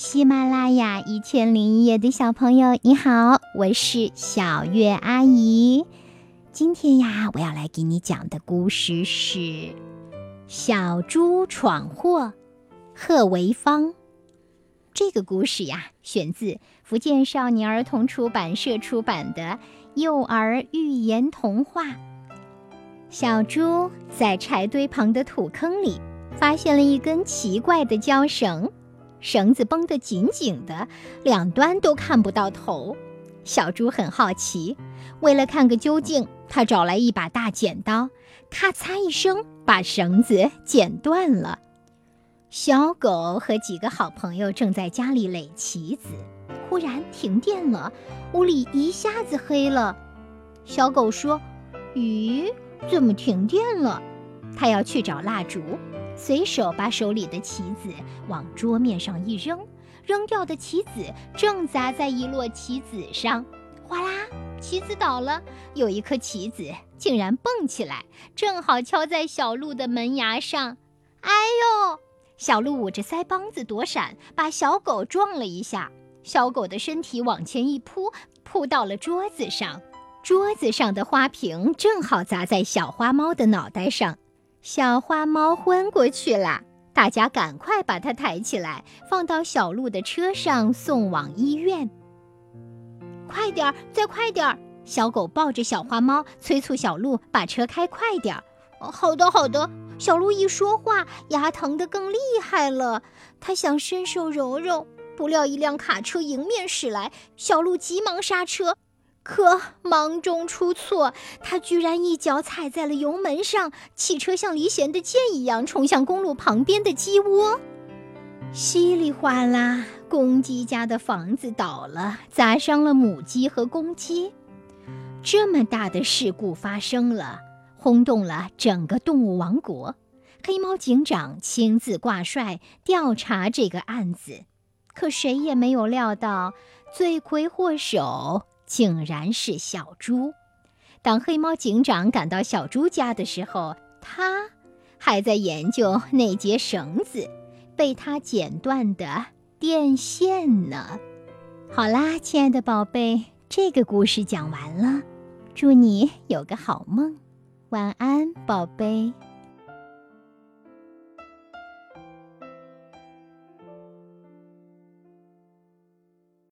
喜马拉雅一千零一夜的小朋友，你好，我是小月阿姨。今天呀，我要来给你讲的故事是《小猪闯祸》，贺维芳。这个故事呀，选自福建少年儿童出版社出版的《幼儿寓言童话》。小猪在柴堆旁的土坑里发现了一根奇怪的胶绳。绳子绷得紧紧的，两端都看不到头。小猪很好奇，为了看个究竟，他找来一把大剪刀，咔嚓一声把绳子剪断了。小狗和几个好朋友正在家里垒棋子，忽然停电了，屋里一下子黑了。小狗说：“咦，怎么停电了？”它要去找蜡烛。随手把手里的棋子往桌面上一扔，扔掉的棋子正砸在一摞棋子上，哗啦，棋子倒了。有一颗棋子竟然蹦起来，正好敲在小鹿的门牙上。哎呦！小鹿捂着腮帮子躲闪，把小狗撞了一下。小狗的身体往前一扑，扑到了桌子上，桌子上的花瓶正好砸在小花猫的脑袋上。小花猫昏过去了，大家赶快把它抬起来，放到小鹿的车上，送往医院。快点儿，再快点儿！小狗抱着小花猫，催促小鹿把车开快点儿。好的，好的。小鹿一说话，牙疼得更厉害了。它想伸手揉揉，不料一辆卡车迎面驶来，小鹿急忙刹车。可忙中出错，他居然一脚踩在了油门上，汽车像离弦的箭一样冲向公路旁边的鸡窝，稀里哗啦，公鸡家的房子倒了，砸伤了母鸡和公鸡。这么大的事故发生了，轰动了整个动物王国。黑猫警长亲自挂帅调查这个案子，可谁也没有料到罪魁祸首。竟然是小猪。当黑猫警长赶到小猪家的时候，他还在研究那节绳子被他剪断的电线呢。好啦，亲爱的宝贝，这个故事讲完了，祝你有个好梦，晚安，宝贝。